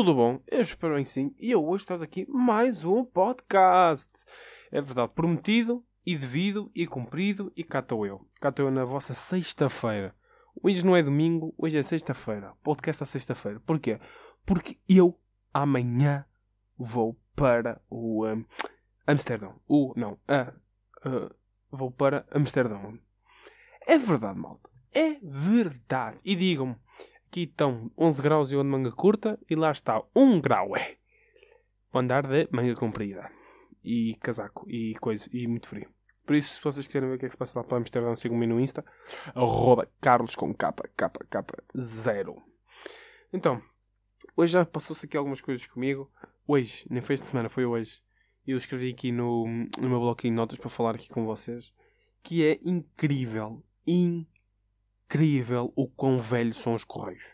tudo bom? Eu espero bem sim. E eu hoje estou aqui mais um podcast. É verdade, prometido e devido e cumprido e cá estou eu. Cá estou eu na vossa sexta-feira. Hoje não é domingo, hoje é sexta-feira. Podcast à sexta-feira. Porquê? Porque eu amanhã vou para o um, Amsterdão. O, não, a, uh, vou para Amsterdão. É verdade, malta. É verdade. E digam-me, aqui estão 11 graus e eu de manga curta e lá está 1 grau. É. Vou andar de manga comprida. E casaco e coisa. E muito frio. Por isso, se vocês quiserem ver o que é que se passa lá para Amsterdão, sigam-me no Insta. Arroba Carlos com capa, capa, capa, zero. Então, hoje já passou-se aqui algumas coisas comigo. Hoje, nem foi esta semana, foi hoje. Eu escrevi aqui no, no meu bloquinho de notas para falar aqui com vocês. Que é incrível, incrível o quão velhos são os Correios.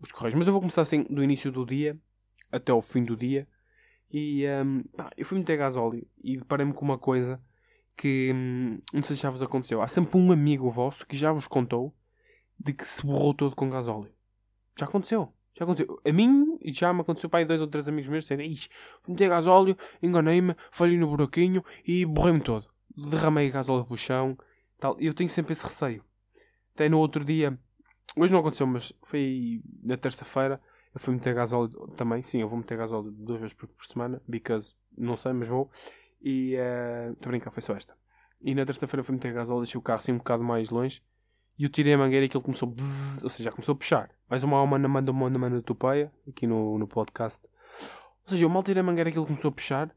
Os Correios. Mas eu vou começar assim do início do dia até ao fim do dia. E um, pá, eu fui meter gasóleo e deparei-me com uma coisa que hum, não sei se já vos aconteceu. Há sempre um amigo vosso que já vos contou de que se borrou todo com gasóleo. Já aconteceu. Já aconteceu. A mim, e já me aconteceu para aí dois ou três amigos meus disserem: Ixi, meti gasóleo, enganei-me, falhei no buraquinho e borrei-me todo. Derramei gasóleo para o chão. Tal. Eu tenho sempre esse receio. Até no outro dia, hoje não aconteceu, mas foi na terça-feira. Eu fui meter gasóleo também. Sim, eu vou meter gasóleo duas vezes por, por semana, because não sei, mas vou. E estou uh, a brincar, foi só esta. E na terça-feira fui meter gasóleo, deixei o carro assim um bocado mais longe. E eu tirei a mangueira e aquilo começou, bzz, ou seja, já começou a puxar. Mais uma alma na manda uma na manda topeia, aqui no, no podcast. Ou seja, eu mal tirei a mangueira e aquilo começou a puxar.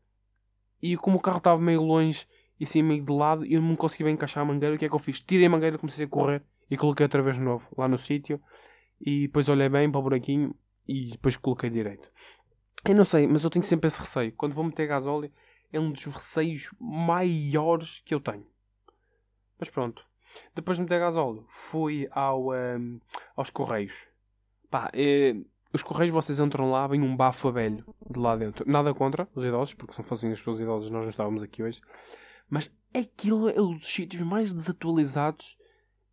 E como o carro estava meio longe e assim meio de lado, e eu não conseguia encaixar a mangueira, o que é que eu fiz? Tirei a mangueira, comecei a correr e coloquei outra vez novo lá no sítio. E depois olhei bem para o buraquinho e depois coloquei direito. Eu não sei, mas eu tenho sempre esse receio. Quando vou meter gasóleo, é um dos receios maiores que eu tenho. Mas pronto. Depois de meter gasóleo, fui ao, um, aos Correios. Pá, eh, os Correios, vocês entram lá, vem um bafo a velho de lá dentro. Nada contra os idosos, porque se não fossem as pessoas idosas nós não estávamos aqui hoje. Mas aquilo é um dos sítios mais desatualizados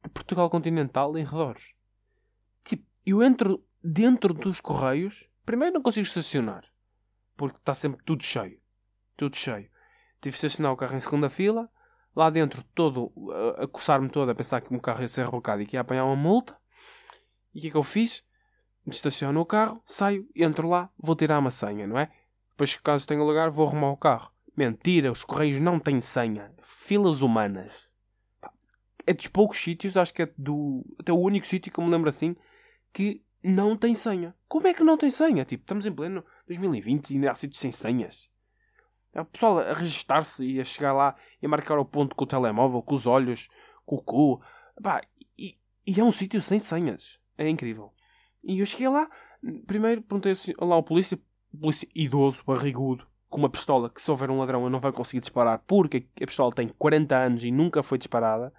de Portugal continental em redores. Tipo, eu entro dentro dos Correios, primeiro não consigo estacionar, porque está sempre tudo cheio. Tudo cheio. Tive de estacionar o carro em segunda fila, lá dentro todo a, coçar-me todo a pensar que o carro ia ser rebocado e que ia apanhar uma multa. E o que é que eu fiz? Estaciono o carro, saio, entro lá, vou tirar uma senha, não é? Depois, caso tenha lugar, vou arrumar o carro. Mentira, os correios não têm senha. Filas humanas. É dos poucos sítios, acho que é do. Até o único sítio que eu me lembro assim que não tem senha. Como é que não tem senha? Tipo, estamos em pleno 2020 e ainda há sítios sem senhas. É o pessoal a registar-se e a chegar lá e a marcar o ponto com o telemóvel, com os olhos, com o cu. Pá, e, e é um sítio sem senhas. É incrível. E eu cheguei lá, primeiro perguntei assim, lá ao polícia, polícia idoso, barrigudo, com uma pistola que se houver um ladrão eu não vai conseguir disparar porque a pistola tem 40 anos e nunca foi disparada.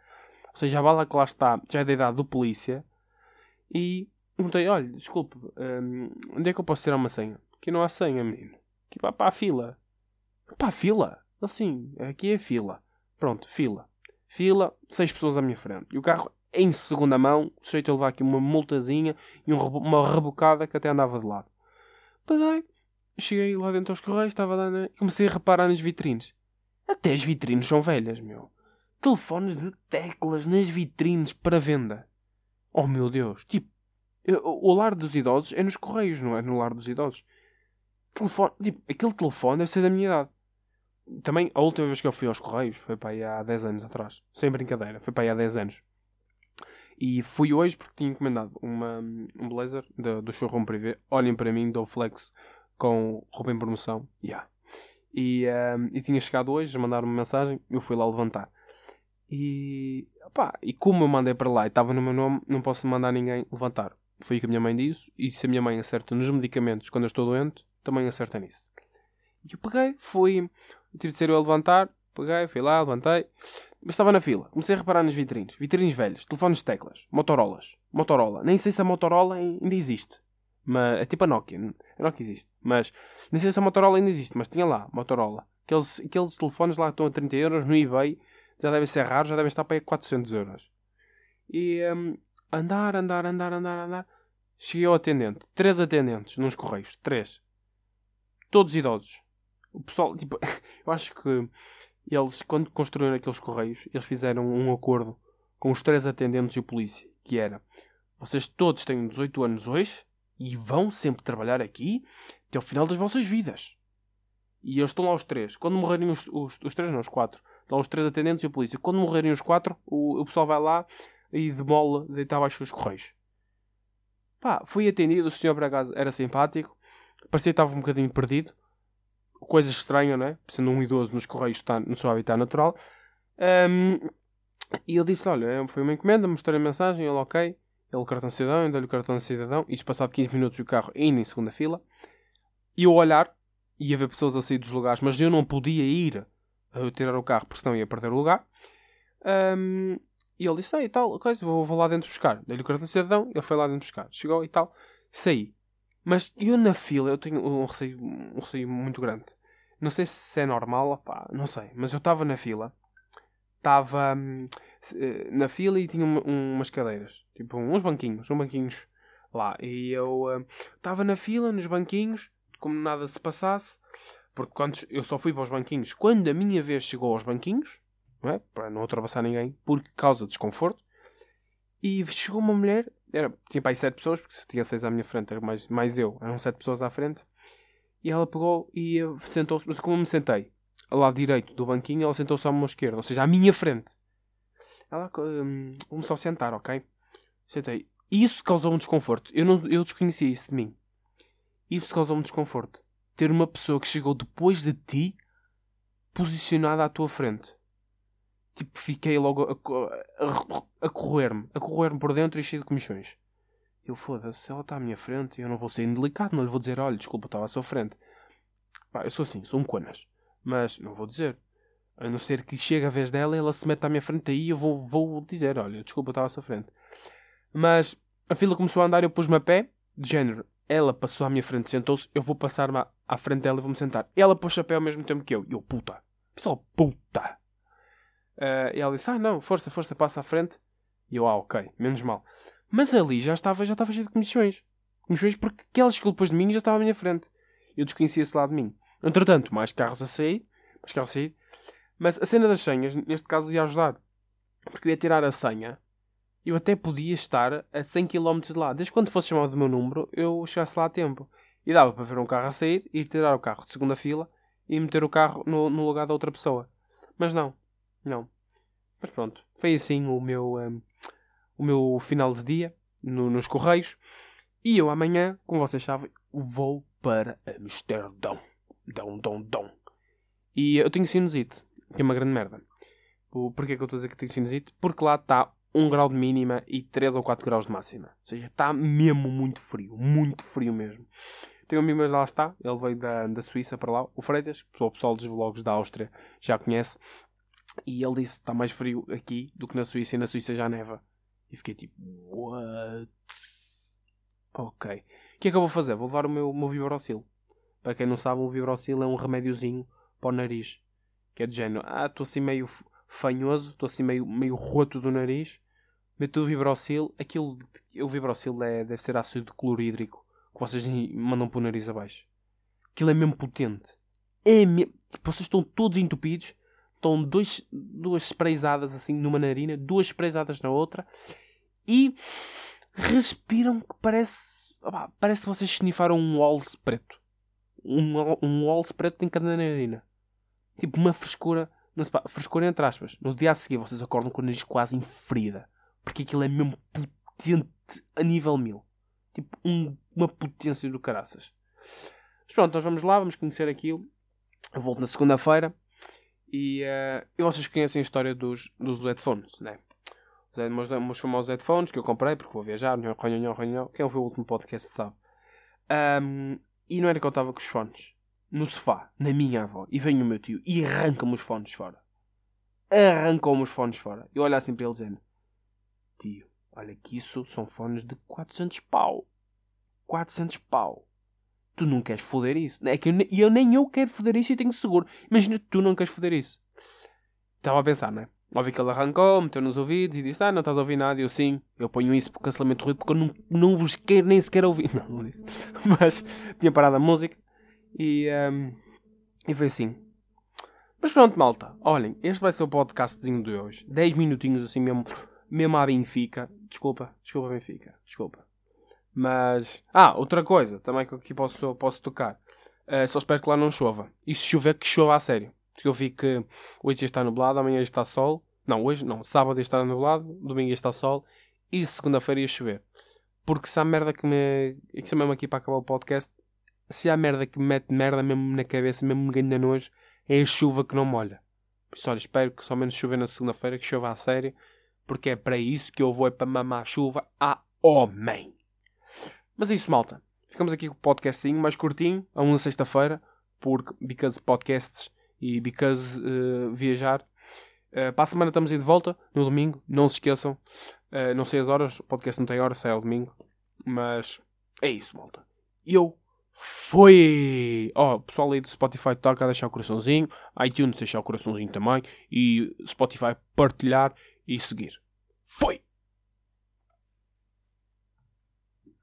Ou seja, a bala que lá está já é da idade do polícia. E perguntei, olha, desculpe, hum, onde é que eu posso tirar uma senha? Aqui não há senha, menino. Aqui para, para a fila. Para a fila? Assim, aqui é fila. Pronto, fila. Fila, seis pessoas à minha frente. E o carro em segunda mão, sujeito a levar aqui uma multazinha e um, uma rebocada que até andava de lado. Peguei, cheguei lá dentro aos correios, estava lá, né? comecei a reparar nas vitrines. Até as vitrines são velhas, meu. Telefones de teclas nas vitrines para venda. Oh meu Deus, tipo, o lar dos idosos é nos correios, não é no lar dos idosos. Telefone, tipo, aquele telefone deve ser da minha idade. Também, a última vez que eu fui aos Correios foi para aí há 10 anos atrás. Sem brincadeira, foi para aí há 10 anos. E fui hoje porque tinha encomendado uma, um blazer do, do showroom privê. Olhem para mim, dou flex com roupa em promoção. Yeah. E, um, e tinha chegado hoje, mandaram uma mensagem, eu fui lá levantar. E, opá, e como eu mandei para lá e estava no meu nome, não posso mandar ninguém levantar. Foi o que a minha mãe disse. E se a minha mãe acerta nos medicamentos quando eu estou doente, também acerta nisso. E eu peguei, fui, tive de ser eu a levantar, peguei, fui lá, levantei, mas estava na fila. Comecei a reparar nas vitrines, vitrines velhas, telefones de teclas, Motorolas, Motorola. Nem sei se a Motorola ainda existe, mas é tipo a Nokia, a Nokia existe, mas nem sei se a Motorola ainda existe, mas tinha lá, Motorola. Aqueles, aqueles telefones lá que estão a 30 euros no eBay, já devem ser raros, já devem estar para aí a 400 euros. E um, andar, andar, andar, andar, andar. Cheguei ao atendente. Três atendentes nos correios. Três. Todos idosos. O pessoal, tipo, eu acho que eles, quando construíram aqueles correios, eles fizeram um acordo com os três atendentes e o polícia, que era, vocês todos têm 18 anos hoje e vão sempre trabalhar aqui até ao final das vossas vidas. E eles estão lá os três. Quando morrerem os, os, os três, não, os quatro. Estão os três atendentes e o polícia. Quando morrerem os quatro, o, o pessoal vai lá e demola, deita abaixo os correios. Pá, fui atendido, o senhor por era simpático. Parecia que estava um bocadinho perdido. Coisa estranha, não é? Sendo um idoso nos correios está no seu habitat natural. Um, e eu disse olha, foi uma encomenda, mostrei a mensagem, ele ok. Ele cartão de cidadão, eu dei-lhe o cartão de cidadão. Isto passado 15 minutos o carro ainda em segunda fila. E eu olhar, ia ver pessoas a sair dos lugares, mas eu não podia ir tirar o carro porque senão ia perder o lugar. Um, e ele disse, e tal, coisa, vou, vou lá dentro buscar. Dei-lhe o cartão de cidadão, ele foi lá dentro buscar. Chegou e tal, saí. Mas eu na fila, eu tenho um receio, um receio muito grande. Não sei se é normal, não sei. Mas eu estava na fila. Estava hum, eh, na fila e tinha umas cadeiras. Tipo, uns banquinhos. Uns banquinhos lá. E eu estava hum, na fila, nos banquinhos, como nada se passasse. Porque quando eu só fui para os banquinhos quando a minha vez chegou aos banquinhos não é? para não ultrapassar ninguém, por causa de desconforto. E chegou uma mulher, era, tinha para aí sete pessoas, porque se tinha seis à minha frente, era mais, mais eu, eram sete pessoas à frente. E ela pegou e sentou-se, mas como eu me sentei ao lado direito do banquinho, ela sentou-se à mão esquerda, ou seja, à minha frente. Ela hum, começou a sentar, ok? Sentei. Isso causou-me desconforto. Eu, não, eu desconhecia isso de mim. Isso causou-me desconforto. Ter uma pessoa que chegou depois de ti posicionada à tua frente tipo, fiquei logo a, correr-me, a correr-me por dentro e cheio de comissões. Eu foda-se, ela está à minha frente, eu não vou ser indelicado, não lhe vou dizer, olha, desculpa, estava à sua frente. Pá, eu sou assim, sou um conas. Mas não vou dizer. A não ser que chegue a vez dela, ela se mete à minha frente aí, eu vou, vou dizer, olha, desculpa, estava à sua frente. Mas a fila começou a andar, eu pus-me a pé, de género, ela passou à minha frente, sentou-se, eu vou passar-me à frente dela e vou-me sentar. Ela pôs a pé ao mesmo tempo que eu. E eu, puta. Pessoal, puta. Uh, e ela disse: Ah, não, força, força, passa à frente. E eu, ah, ok, menos mal. Mas ali já estava, já estava cheio de comissões. Comissões porque aquela chegou depois de mim já estava à minha frente. Eu desconhecia esse lado de mim. Entretanto, mais carros a sair, mais carros a sair. Mas a cena das senhas, neste caso, ia ajudar. Porque eu ia tirar a senha. Eu até podia estar a 100 km de lá. Desde quando fosse chamado o meu número, eu chegasse lá a tempo. E dava para ver um carro a sair, ir tirar o carro de segunda fila e meter o carro no, no lugar da outra pessoa. Mas não. Não. Mas pronto, foi assim o meu, um, o meu final de dia no, nos Correios. E eu amanhã, como vocês sabem, vou para Amsterdão. Dão, dão, dão. E eu tenho sinusite, que é uma grande merda. Porquê que eu estou a dizer que tenho sinusite? Porque lá está 1 grau de mínima e 3 ou 4 graus de máxima. Ou seja, está mesmo muito frio. Muito frio mesmo. Tenho um amigo meu lá está. Ele veio da, da Suíça para lá. O Freitas, o pessoal dos vlogs da Áustria já conhece. E ele disse: está mais frio aqui do que na Suíça e na Suíça já neva. E fiquei tipo: What? Ok. O que é que eu vou fazer? Vou levar o meu, o meu Vibrocil. Para quem não sabe, o Vibrocil é um remédiozinho para o nariz. Que é de género: Ah, estou assim meio fanhoso, estou assim meio, meio roto do nariz. Meto o Vibrocil. Aquilo, o Vibrocil é, deve ser ácido clorídrico que vocês mandam para o nariz abaixo. Aquilo é mesmo potente. É mesmo. Tipo, vocês estão todos entupidos estão dois, duas sprayzadas assim numa narina, duas sprayzadas na outra e respiram que parece. Parece que vocês snifaram um Walls preto. Um, um Walls preto em cada narina. Tipo uma frescura. Não sei, frescura entre aspas. No dia a seguir vocês acordam com o nariz quase enferida. Porque aquilo é mesmo potente a nível mil. Tipo um, uma potência do caraças. Mas pronto, nós vamos lá, vamos conhecer aquilo. Eu volto na segunda-feira. E, uh, e vocês conhecem a história dos, dos headphones, né? Os meus, meus famosos headphones que eu comprei porque vou viajar. Quem ouviu o último podcast sabe. Um, e não era que eu estava com os fones no sofá, na minha avó, e vem o meu tio e arranca-me os fones fora. Arrancou-me os fones fora. Eu olho assim para ele dizendo: Tio, olha que isso são fones de 400 pau. 400 pau tu não queres foder isso. É que eu, eu nem eu quero foder isso e tenho seguro. Imagina tu não queres foder isso. Estava a pensar, não é? Ouvi que ele arrancou, meteu nos ouvidos e disse: Ah, não estás a ouvir nada. E eu sim, eu ponho isso por cancelamento de ruído porque eu não, não vos quero nem sequer ouvir. Não, não disse. Mas tinha parado a música e, um, e foi assim. Mas pronto, malta. Olhem, este vai ser o podcastzinho de hoje. 10 minutinhos assim mesmo, mesmo à Benfica. Desculpa, desculpa, Benfica. Desculpa. Mas. Ah, outra coisa também que aqui posso, posso tocar. Uh, só espero que lá não chova. E se chover, que chova a sério. Porque eu vi que hoje está nublado, amanhã está sol. Não, hoje não. Sábado está nublado, domingo está sol. E segunda-feira ia chover. Porque se há merda que me. É mesmo aqui para acabar o podcast. Se há merda que me mete merda mesmo na cabeça, mesmo me ganha nojo, é a chuva que não molha. Por isso, olha, espero que só menos chover na segunda-feira, que chova a sério. Porque é para isso que eu vou é para mamar a chuva a homem. Mas é isso, malta. Ficamos aqui com o podcastinho mais curtinho, a uma sexta-feira, porque because podcasts e because uh, viajar. Uh, para a semana estamos aí de volta, no domingo, não se esqueçam. Uh, não sei as horas, o podcast não tem hora, sai ao domingo. Mas é isso, malta. E eu foi! Ó, oh, pessoal aí do Spotify toca a deixar o coraçãozinho, iTunes deixar o coraçãozinho também, e Spotify partilhar e seguir. Foi!